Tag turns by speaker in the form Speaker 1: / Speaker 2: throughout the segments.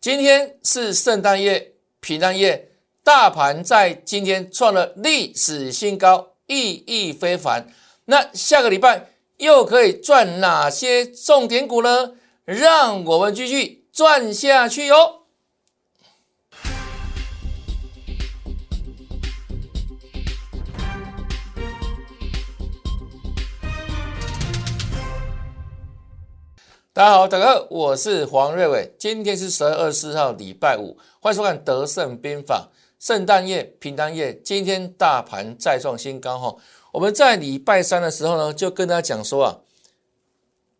Speaker 1: 今天是圣诞夜、平安夜，大盘在今天创了历史新高，意义非凡。那下个礼拜又可以赚哪些重点股呢？让我们继续赚下去哟！大家好，大家好，我是黄瑞伟。今天是十二月二十四号，礼拜五，欢迎收看《德胜兵法》。圣诞夜、平安夜，今天大盘再创新高哈。我们在礼拜三的时候呢，就跟大家讲说啊，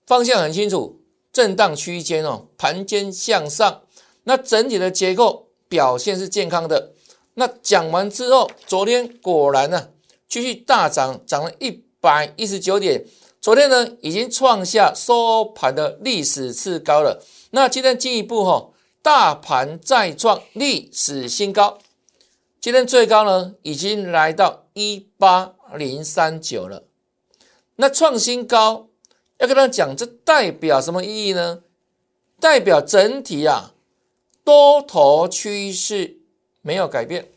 Speaker 1: 方向很清楚，震荡区间哦，盘间向上，那整体的结构表现是健康的。那讲完之后，昨天果然呢，继续大涨，涨了一百一十九点。昨天呢，已经创下收盘的历史次高了。那今天进一步哈，大盘再创历史新高。今天最高呢，已经来到一八零三九了。那创新高，要跟他讲，这代表什么意义呢？代表整体啊，多头趋势没有改变。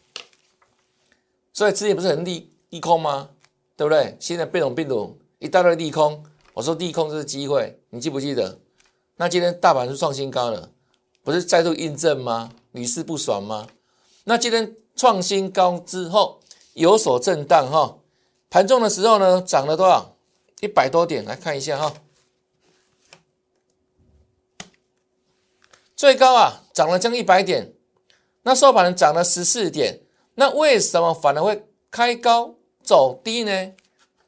Speaker 1: 所以之前不是很利利空吗？对不对？现在变种病毒。一大堆利空，我说利空就是机会，你记不记得？那今天大盘是创新高了，不是再度印证吗？屡试不爽吗？那今天创新高之后有所震荡哈，盘中的时候呢涨了多少？一百多点，来看一下哈，最高啊涨了将近一百点，那收盘涨了十四点，那为什么反而会开高走低呢？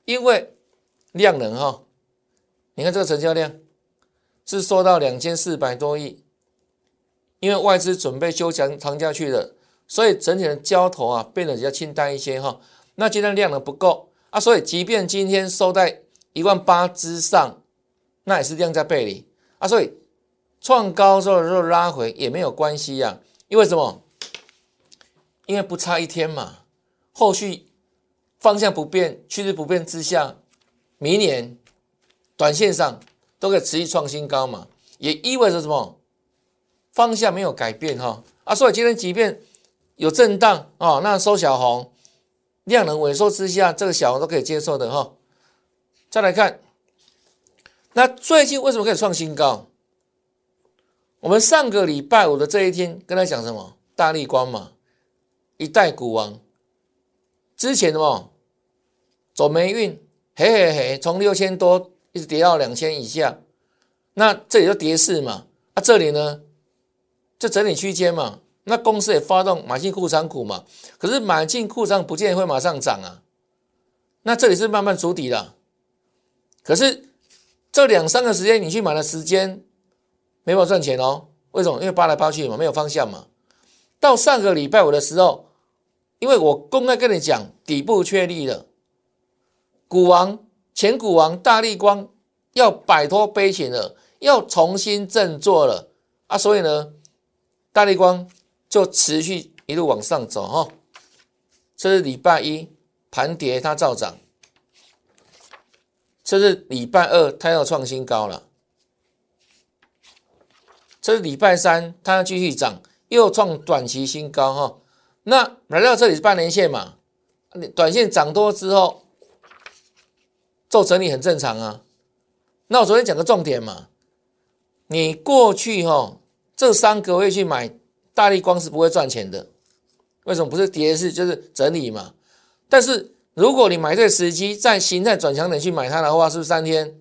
Speaker 1: 因为量能哈，你看这个成交量是缩到两千四百多亿，因为外资准备休长长假去了，所以整体的交投啊变得比较清淡一些哈。那今天量能不够啊，所以即便今天收在一万八之上，那也是量在背离啊，所以创高之后又拉回也没有关系呀，因为什么？因为不差一天嘛，后续方向不变、趋势不变之下。明年短线上都可以持续创新高嘛，也意味着什么？方向没有改变哈啊，所以今天即便有震荡啊，那收小红，量能萎缩之下，这个小红都可以接受的哈。再来看，那最近为什么可以创新高？我们上个礼拜五的这一天跟他讲什么？大力光嘛，一代股王，之前的么走霉运。嘿嘿嘿，从六千多一直跌到两千以下，那这里就跌势嘛。啊，这里呢就整理区间嘛。那公司也发动买进库仓股嘛。可是买进库仓不见会马上涨啊。那这里是慢慢筑底的。可是这两三个时间你去买的时间没法赚钱哦。为什么？因为扒来扒去嘛，没有方向嘛。到上个礼拜五的时候，因为我公开跟你讲底部确立了。股王前股王大力光要摆脱悲情了，要重新振作了啊！所以呢，大力光就持续一路往上走哈。这是礼拜一盘跌，它照涨；这是礼拜二，它要创新高了；这是礼拜三，它要继续涨，又创短期新高哈。那来到这里是半年线嘛？短线涨多之后。做整理很正常啊，那我昨天讲个重点嘛，你过去哈这三个月去买大力光是不会赚钱的，为什么不是跌是就是整理嘛？但是如果你买对时机，在形态转强点去买它的话，是不是三天，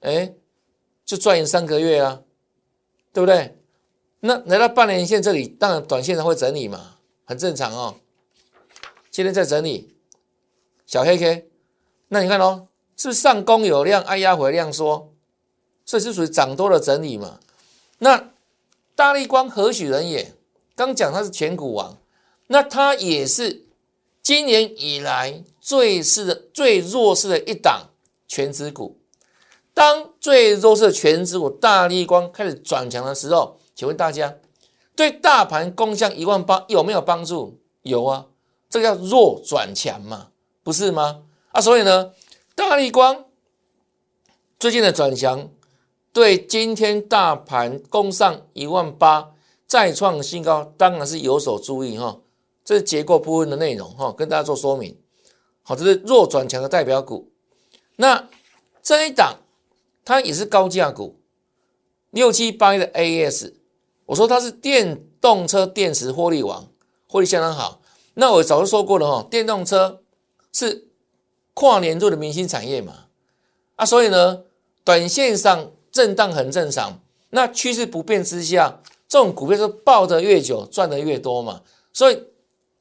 Speaker 1: 哎，就赚赢三个月啊，对不对？那来到半年线这里，当然短线上会整理嘛，很正常哦。今天在整理小黑 K，那你看哦。是不是上攻有量，挨压回量缩，所以是属于涨多的整理嘛？那大力光何许人也？刚讲他是全股王，那他也是今年以来最是的最弱势的一档全指股。当最弱势的全指股大力光开始转强的时候，请问大家对大盘攻向一万八有没有帮助？有啊，这个叫弱转强嘛，不是吗？啊，所以呢？大力光最近的转强，对今天大盘攻上一万八再创新高，当然是有所注意哈。这是结构部分的内容哈，跟大家做说明。好，这是弱转强的代表股。那这一档它也是高价股，六七八一的 AS，我说它是电动车电池获利王，获利相当好。那我早就说过了哈，电动车是跨年度的明星产业嘛，啊，所以呢，短线上震荡很正常。那趋势不变之下，这种股票是抱得越久赚得越多嘛。所以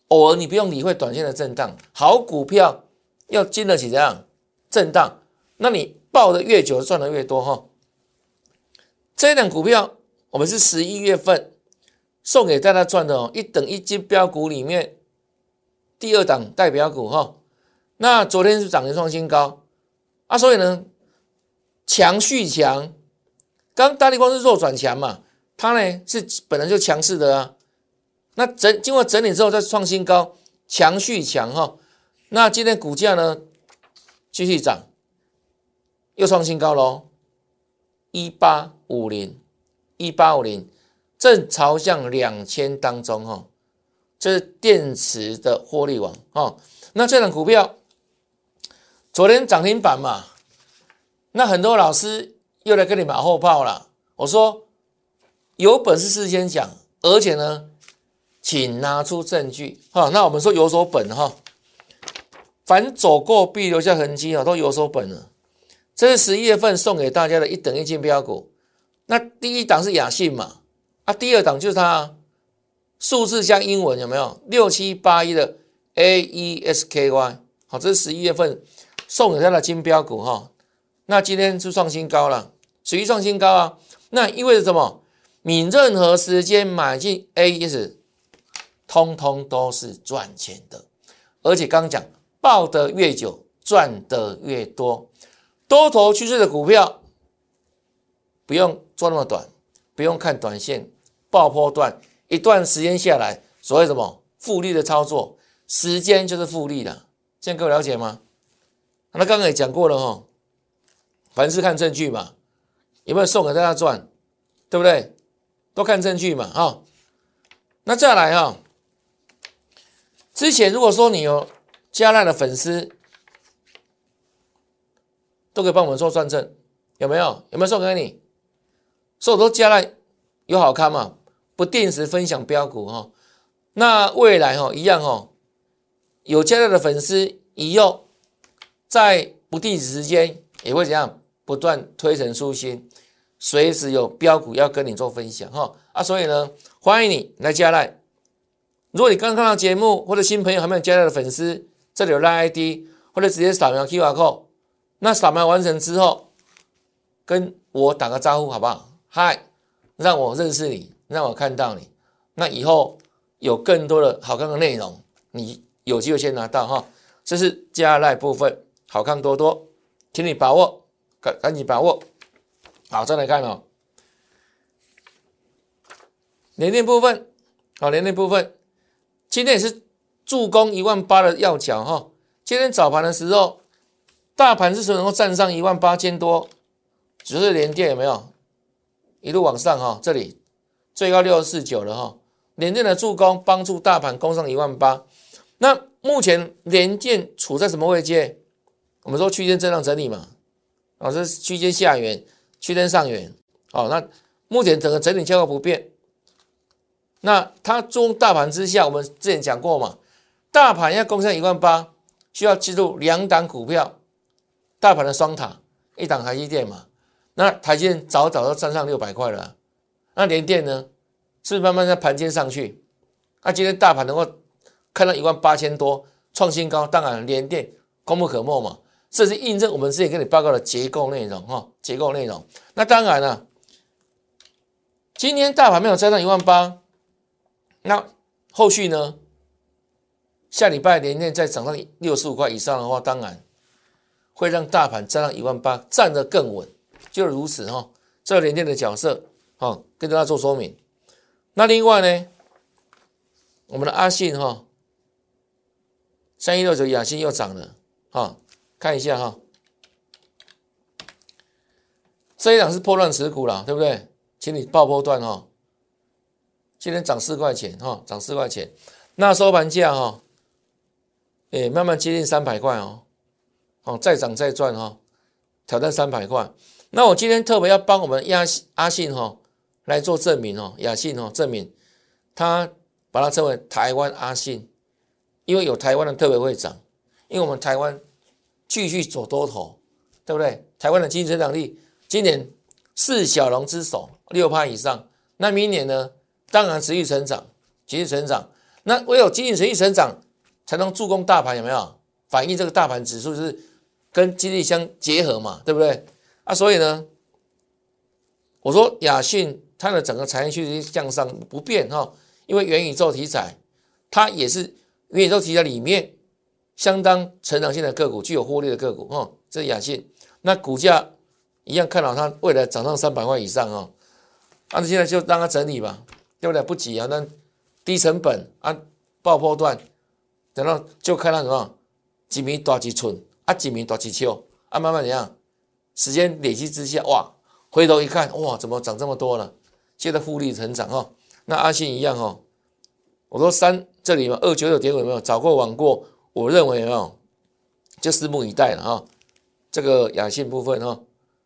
Speaker 1: 偶尔你不用理会短线的震荡，好股票要经得起这样震荡，那你抱得越久赚得越多哈。这一档股票我们是十一月份送给大家赚的哦，一等一金标股里面。第二档代表股哈，那昨天是涨停创新高。啊，所以呢强续强，刚大力光是弱转强嘛，它呢是本来就强势的啊，那整经过整理之后再创新高，强续强哈，那今天股价呢继续涨，又创新高喽，一八五零一八五零正朝向两千当中哈。这是电池的获利王哦。那这档股票昨天涨停板嘛，那很多老师又来跟你马后炮了。我说有本事事先讲，而且呢，请拿出证据哈。那我们说有所本哈，凡走过必留下痕迹啊，都有所本了。这是十一月份送给大家的一等一金标股。那第一档是雅信嘛，啊，第二档就是它。数字加英文有没有？六七八一的 A E S K Y，好，这是十一月份送给他的金标股哈。那今天是创新高了，属于创新高啊。那意味着什么？你任何时间买进 A E S，通通都是赚钱的。而且刚讲抱得越久，赚得越多。多头趋势的股票，不用做那么短，不用看短线爆破段。一段时间下来，所谓什么复利的操作，时间就是复利的，这样各位了解吗？那刚刚也讲过了哈，凡事看证据嘛，有没有送给大家赚，对不对？都看证据嘛，哈。那再来哈，之前如果说你有加赖的粉丝，都可以帮我们做算证，有没有？有没有送给你？所以我都加赖有好看吗？不定时分享标股哈，那未来哈一样哈，有加入的粉丝以后在不定时间也会怎样不断推陈出新，随时有标股要跟你做分享哈啊，所以呢欢迎你来加来。如果你刚看到节目或者新朋友还没有加入的粉丝，这里有赖 ID 或者直接扫描 QR code，那扫描完成之后跟我打个招呼好不好？嗨，让我认识你。让我看到你，那以后有更多的好看的内容，你有机会先拿到哈。这是加赖部分，好看多多，请你把握，赶赶紧把握。好，再来看哦，连电部分，好，连电部分，今天也是助攻一万八的要角哈。今天早盘的时候，大盘是说能够站上一万八千多，只是连电有没有一路往上哈？这里。最高六四九了哈，联电的助攻帮助大盘攻上一万八。那目前联电处在什么位阶？我们说区间震荡整理嘛，啊，这是区间下缘、区间上缘。好，那目前整个整理结构不变。那它中大盘之下，我们之前讲过嘛，大盘要攻上一万八，需要记住两档股票，大盘的双塔，一档台积电嘛。那台积电早早都站上六百块了。那联电呢，是慢慢在盘间上去？那今天大盘能够看到一万八千多创新高，当然联电功不可没嘛。这是印证我们之前跟你报告的结构内容哈，结构内容。那当然了，今天大盘没有站上一万八，那后续呢？下礼拜连电再涨到六十五块以上的话，当然会让大盘站上一万八，站得更稳，就如此哈。这连电的角色。好，跟大家做说明。那另外呢，我们的阿信哈，三一六九雅信又涨了，哈，看一下哈，这一档是破乱持股了，对不对？请你爆破段哈，今天涨四块钱哈，涨四块钱。那收盘价哈，哎，慢慢接近三百块哦，哦，再涨再赚哈，挑战三百块。那我今天特别要帮我们亚阿信哈来做证明哦，亚信哦证明，他把它称为台湾阿信，因为有台湾的特别会涨，因为我们台湾继续走多头，对不对？台湾的经济增长率今年四小龙之首，六趴以上。那明年呢？当然持续成长，持续成长。那唯有经济持续成长，才能助攻大盘，有没有？反映这个大盘指数是跟经济相结合嘛，对不对？啊，所以呢，我说亚信它的整个产业趋势向上不变哈，因为元宇宙题材，它也是元宇宙题材里面相当成长性的个股，具有获利的个股哈。这是亚信，那股价一样看好它未来涨上三百块以上哦。那现在就让它整理吧。对不对？不急啊，那低成本啊，爆破段，等到就看它什么几米多几寸啊，几米多几丘啊，慢慢怎样？时间累积之下，哇，回头一看，哇，怎么涨这么多了？现在复利成长哈，那阿信一样哈，我说三这里嘛，二九九点五有没有？早过晚过，我认为哦？就拭目以待了哈。这个雅信部分哈，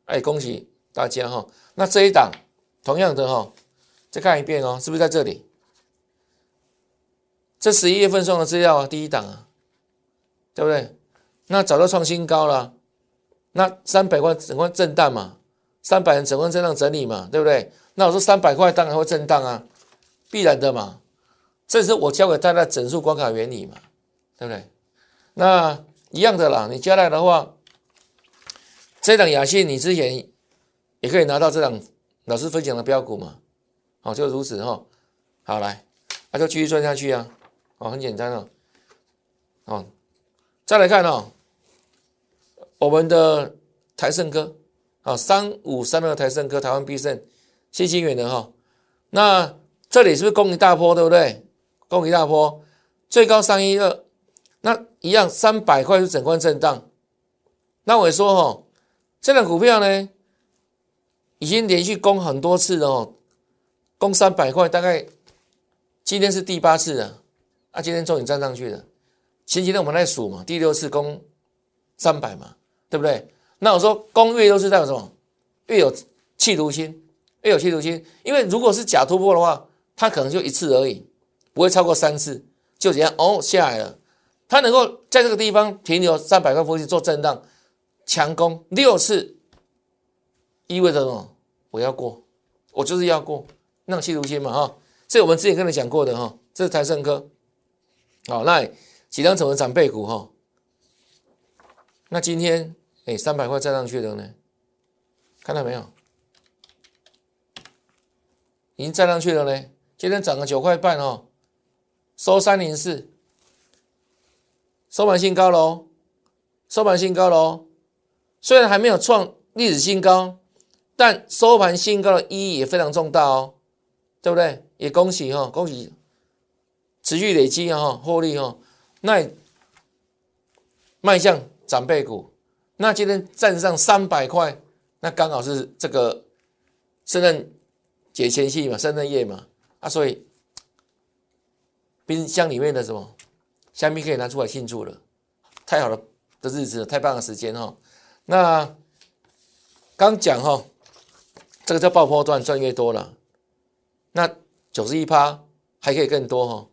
Speaker 1: 哎，恭喜大家哈。那这一档同样的哈。再看一遍哦，是不是在这里？这十一月份送的资料啊，第一档啊，对不对？那早就创新高了，那三百块整块震荡嘛，三百人整块震荡整理嘛，对不对？那我说三百块当然会震荡啊，必然的嘛，这是我教给大家整数关卡原理嘛，对不对？那一样的啦，你加来的话，这档雅信你之前也可以拿到这档老师分享的标股嘛。哦，就如此哈，好来，那就继续赚下去啊，哦，很简单哦，哦，再来看哦，我们的台盛科，啊，三五三二台盛科，台湾必胜，新兴远的哈，那这里是不是攻一大波，对不对？攻一大波，最高三一二，那一样三百块是整关震荡，那我也说哈，这档股票呢，已经连续攻很多次了哦。攻三百块，大概今天是第八次了，啊，今天终于站上去了。前几天我们在数嘛，第六次攻三百嘛，对不对？那我说攻越都是代表什么？越有企图心，越有企图心。因为如果是假突破的话，它可能就一次而已，不会超过三次，就这样哦下来了。它能够在这个地方停留三百块附近做震荡，强攻六次，意味着什么？我要过，我就是要过。那气如心嘛哈，这我们之前跟你讲过的哈，这是台盛科，好，那几张怎么长辈股哈？那今天哎三百块站上去的呢，看到没有？已经站上去了呢，今天涨了九块半哦，收三零四，收盘新高喽，收盘新高喽，虽然还没有创历史新高，但收盘新高的意义也非常重大哦。对不对？也恭喜哈，恭喜持续累积哈，获利哈。那迈向长辈股，那今天站上三百块，那刚好是这个圣诞节前夕嘛，圣诞夜嘛啊，所以冰箱里面的什么香槟可以拿出来庆祝了，太好了的日子，太棒的时间哈。那刚讲哈，这个叫爆破段赚越多了。那九十一趴还可以更多哈，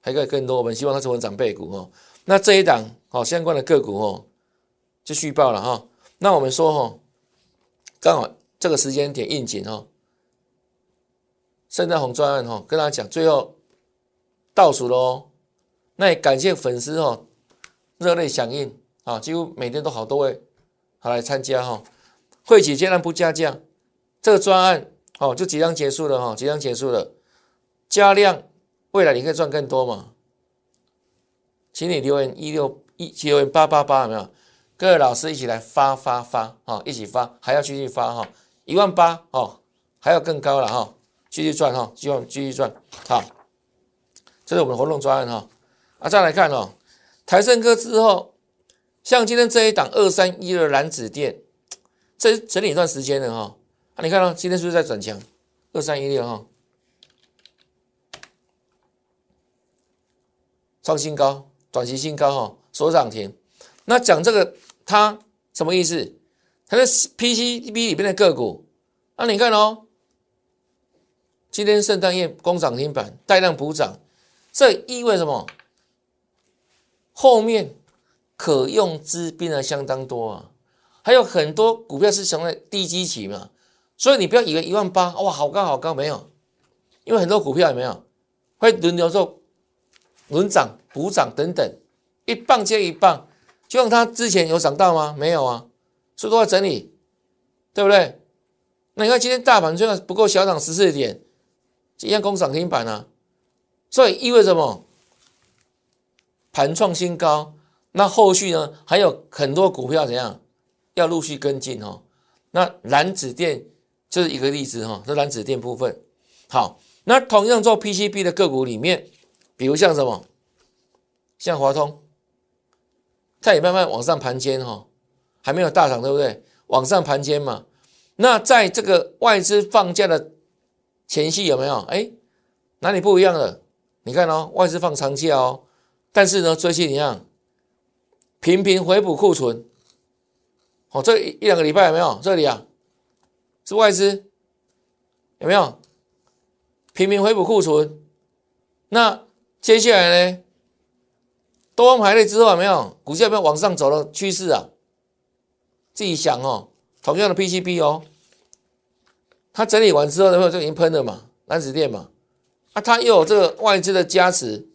Speaker 1: 还可以更多。我们希望它成为长辈股哈。那这一档好相关的个股哦，就续报了哈。那我们说哈，刚好这个时间点应景哈，圣诞红专案哈，跟大家讲最后倒数喽。那也感谢粉丝哦，热烈响应啊，几乎每天都好多位好来参加哈。会期竟然不加价，这个专案。哦，就即将结束了哈，即将结束了。加量，未来你可以赚更多嘛？请你留言一六一，留言八八八，有没有？各位老师一起来发发发啊，一起发，还要继续发哈，一万八哦，还要更高了哈，继续赚哈，希望继续赚。好，这是我们的活动专案哈。啊，再来看哦，台盛科之后，像今天这一档二三一二蓝紫电，这整理一段时间了哈。啊，你看到今天是不是在转强？二三一六哈，创新高，短期新高哈，所涨停。那讲这个它什么意思？它是 PCB 里边的个股。那你看哦，今天圣诞夜攻涨停板，带量补涨，这意味什么？后面可用资变得相当多啊，还有很多股票是从在低基期嘛，所以你不要以为一万八哇好高好高没有，因为很多股票有没有会轮流做轮涨补涨等等，一棒接一棒，就像它之前有涨到吗？没有啊，所以都在整理，对不对？那你看今天大盘虽然不够小涨十四点，一样攻涨停板啊，所以意味着什么？盘创新高，那后续呢还有很多股票怎样要陆续跟进哦。那蓝紫电就是一个例子哈，这蓝紫电部分好。那同样做 PCB 的个股里面，比如像什么，像华通，它也慢慢往上盘尖哈，还没有大涨对不对？往上盘尖嘛。那在这个外资放假的前夕有没有？哎，哪里不一样了？你看哦，外资放长假哦。但是呢，最近一样频频回补库存，哦，这一两个礼拜有没有？这里啊，是外资有没有频频回补库存？那接下来呢？多方排列之后有没有股价有没有往上走的趋势啊？自己想哦，同样的 PCB 哦，它整理完之后有没有就已经喷了嘛？蓝子电嘛，啊，它又有这个外资的加持，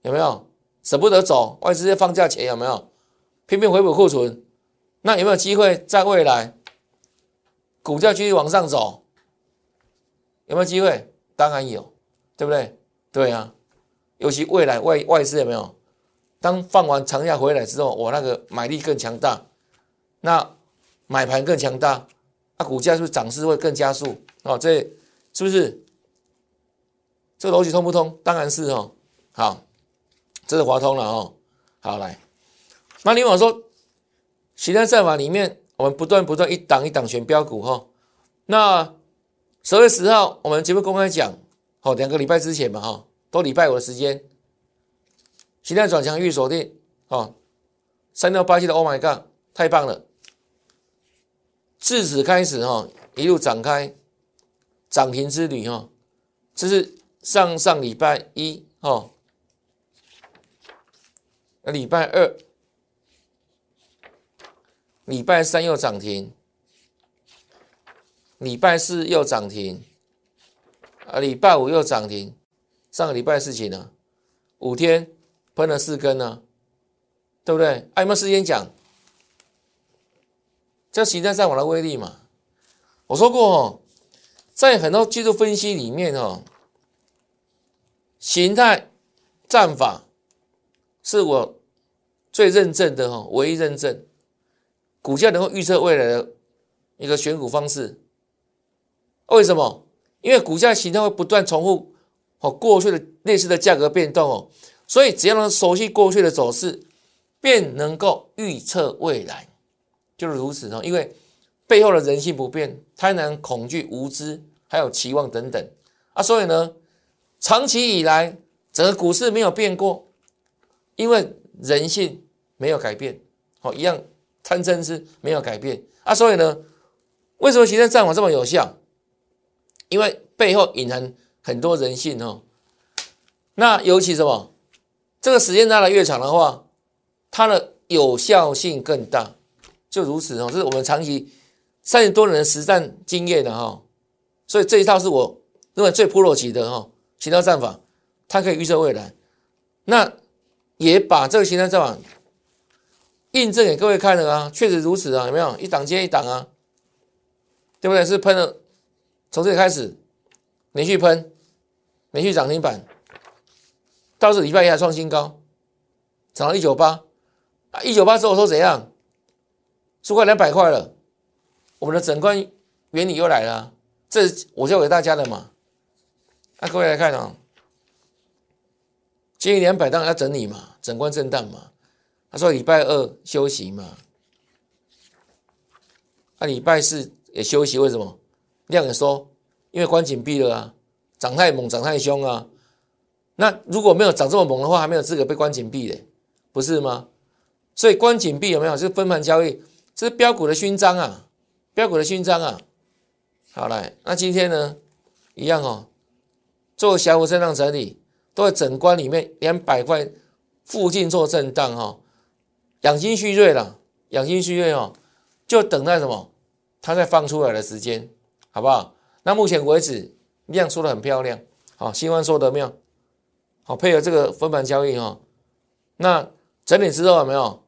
Speaker 1: 有没有？舍不得走，外资在放假前有没有拼命回补库存？那有没有机会在未来股价继续往上走？有没有机会？当然有，对不对？对啊，尤其未来外外资有没有？当放完长假回来之后，我那个买力更强大，那买盘更强大，那股价是不是涨势会更加速？哦，这是不是？这个逻辑通不通？当然是哦。好。这是华通了哦，好来，那另外说，实战战法里面，我们不断不断一档一档选标股哈。那十月十号我们节目公开讲，好两个礼拜之前嘛哈，都礼拜五的时间，实战转强预锁定哦，三六八七的 Oh my God，太棒了！自此开始哈，一路展开涨停之旅哈，这是上上礼拜一那。礼拜二、礼拜三又涨停，礼拜四又涨停，啊，礼拜五又涨停。上个礼拜事情呢，五天喷了四根呢，对不对？有没有时间讲？这形态上网的威力嘛？我说过哦，在很多技术分析里面哦，形态战法。是我最认证的哈，唯一认证股价能够预测未来的一个选股方式。为什么？因为股价形态会不断重复哦过去的类似的价格变动哦，所以只要能熟悉过去的走势，便能够预测未来，就是如此哦。因为背后的人性不变，贪婪、恐惧、无知，还有期望等等啊，所以呢，长期以来整个股市没有变过。因为人性没有改变，哦一样贪嗔痴没有改变啊，所以呢，为什么行政战法这么有效？因为背后隐含很多人性哦。那尤其什么，这个时间拉的越长的话，它的有效性更大，就如此哦。这是我们长期三十多年的实战经验的哈，所以这一套是我认为最普罗级的哈，其他战法它可以预测未来。那也把这个形态战法印证给各位看了啊，确实如此啊，有没有一档接一档啊？对不对？是喷了，从这里开始连续喷，连续涨停板，到这礼拜一还创新高，涨到一九八啊，一九八之后说怎样？收快两百块了，我们的整关原理又来了，这我教给大家的嘛？那各位来看啊。今天两百当然要整理嘛，整关震荡嘛。他说礼拜二休息嘛，那礼拜四也休息，为什么？量也说，因为关紧闭了啊，涨太猛，涨太凶啊。那如果没有涨这么猛的话，还没有资格被关紧闭的，不是吗？所以关紧闭有没有？就是分盘交易，这是标股的勋章啊，标股的勋章啊。好来，那今天呢，一样哦，做小幅震荡整理，都在整关里面两百块附近做震荡哈，养精蓄锐了，养精蓄锐哦，就等待什么？它再放出来的时间，好不好？那目前为止量出的很漂亮，好，新欢说的没有？好，配合这个分盘交易哈，那整理之后有没有？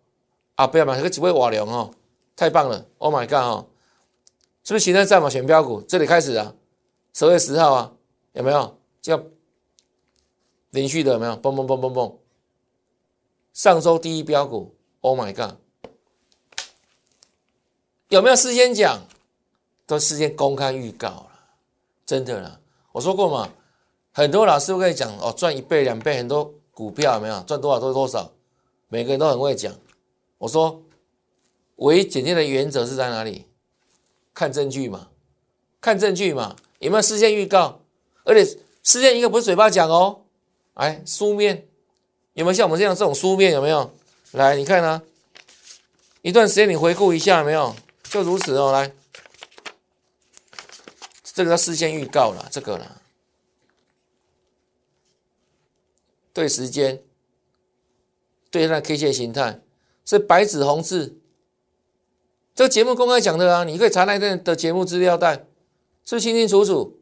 Speaker 1: 啊，不要买，这个只会瓦良哦，太棒了，Oh my god 哦，是不是形态在嘛？选标股这里开始啊，十月十号啊，有没有？叫连续的有没有？嘣嘣嘣嘣嘣，上周第一标股，Oh my god，有没有事先讲？都事先公开预告了，真的啦，我说过嘛，很多老师会跟你讲哦，赚一倍两倍，很多股票有没有赚多少都是多少，每个人都很会讲。我说，唯一检验的原则是在哪里？看证据嘛，看证据嘛，有没有事先预告？而且事先一个不是嘴巴讲哦，哎，书面有没有像我们这样这种书面有没有？来，你看啊，一段时间你回顾一下有没有？就如此哦，来，这个叫事先预告了，这个了，对时间，对那 K 线形态。是白纸红字，这个节目公开讲的啊，你可以查那段的节目资料带，是不是清清楚楚？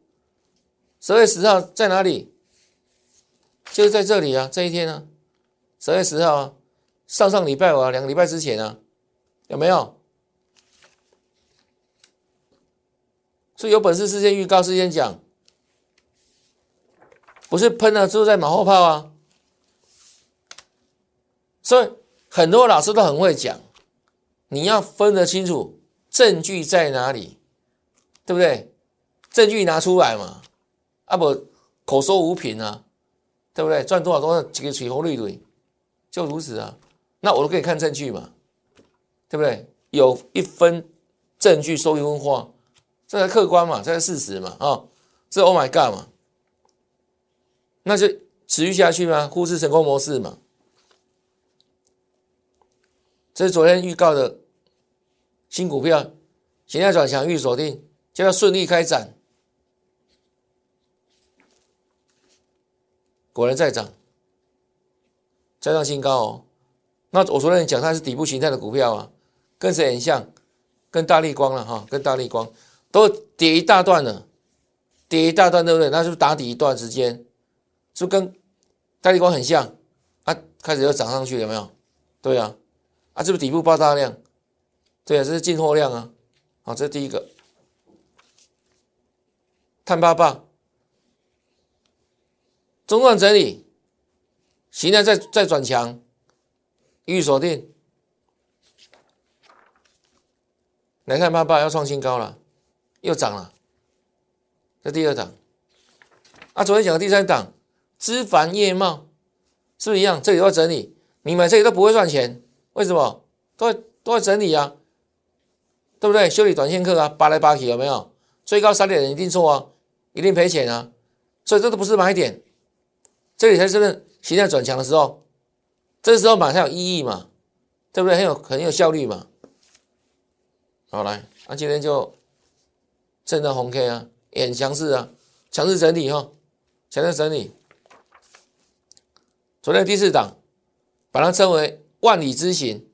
Speaker 1: 十月十号在哪里？就是在这里啊，这一天啊，十月十号啊，上上礼拜啊，两个礼拜之前啊，有没有？所以有本事事先预告，事先讲，不是喷了之后再马后炮啊，所以。很多老师都很会讲，你要分得清楚证据在哪里，对不对？证据拿出来嘛，啊不口说无凭啊，对不对？赚多少多少几个水红绿绿，就如此啊。那我都可以看证据嘛，对不对？有一分证据说一分话，这才客观嘛，这才事实嘛啊，这 Oh my God 嘛，那就持续下去吗？忽视成功模式嘛。这是昨天预告的新股票，现在转强预锁定，就要顺利开展，果然在涨，再上新高哦。那我昨天讲它是底部形态的股票啊，跟谁很像？跟大力光了哈，跟大力光都跌一大段了，跌一大段对不对？那是不是打底一段时间？是不是跟大力光很像？啊，开始又涨上去有没有？对啊。啊，这不是底部爆大量，对啊，这是进货量啊，好，这是第一个，碳八八，中段整理，形态再再转强，预锁定，来看八八要创新高了，又涨了，这第二档，啊，昨天讲的第三档，枝繁叶茂，是不是一样？这里要整理，你买这里都不会赚钱。为什么都在都在整理啊？对不对？修理短线客啊，扒来扒去有没有？最高三点一定错啊，一定赔钱啊！所以这都不是买点，这里才真正形态转强的时候，这时候买才有意义嘛？对不对？很有很有效率嘛？好来，那今天就震荡红 K 啊，也很强势啊，强势整理哈，强势整理。昨天第四档，把它称为。万里之行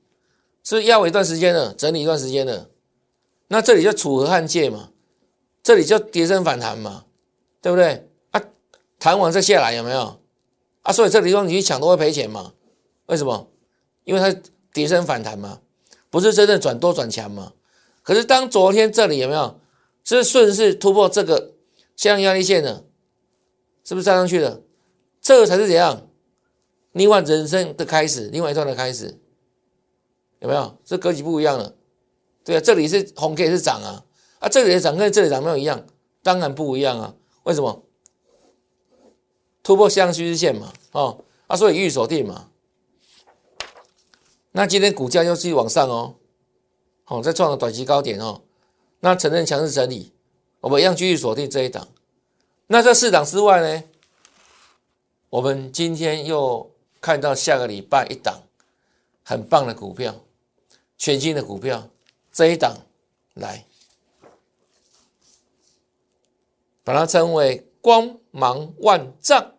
Speaker 1: 是要一段时间了，整理一段时间了。那这里就楚河汉界嘛，这里就跌升反弹嘛，对不对？啊，弹完再下来有没有？啊，所以这里方你去抢都会赔钱嘛？为什么？因为它跌升反弹嘛，不是真正转多转强嘛。可是当昨天这里有没有是顺势突破这个向压力线的，是不是站上去了？这个才是怎样？另外人生的开始，另外一段的开始，有没有？这格局不一样了，对啊，这里是红 K 是涨啊，啊，这里的涨跟这里涨没有一样，当然不一样啊。为什么？突破向趋势线嘛，哦，啊，所以预锁定嘛。那今天股价又继续往上哦，好，再创了短期高点哦。那承认强势整理，我们一样继续锁定这一档。那这四档之外呢？我们今天又看到下个礼拜一档很棒的股票，全新的股票，这一档来，把它称为光芒万丈，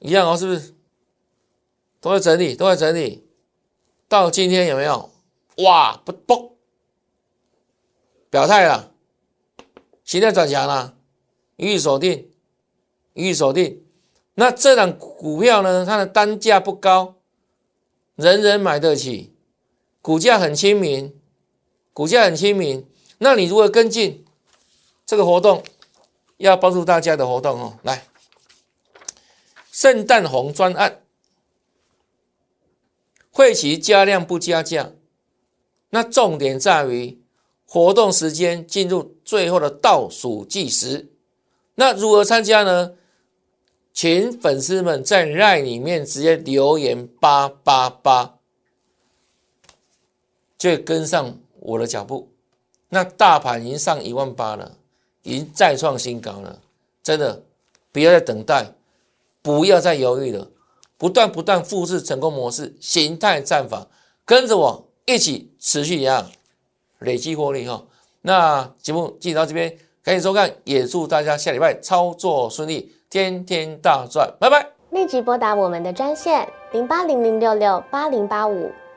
Speaker 1: 一样哦，是不是？都在整理，都在整理，到今天有没有？哇，不不，表态了，现在转强了，予以锁定，予以锁定。那这档股票呢？它的单价不高，人人买得起，股价很亲民，股价很亲民。那你如何跟进这个活动？要帮助大家的活动哦，来，圣诞红专案，会期加量不加价。那重点在于活动时间进入最后的倒数计时。那如何参加呢？请粉丝们在 LINE 里面直接留言八八八，就跟上我的脚步。那大盘已经上一万八了，已经再创新高了。真的，不要再等待，不要再犹豫了，不断不断复制成功模式，形态战法，跟着我。一起持续一样累积获利哈。那节目进到这边，赶紧收看，也祝大家下礼拜操作顺利，天天大赚，拜拜！
Speaker 2: 立即拨打我们的专线零八零零六六八零八五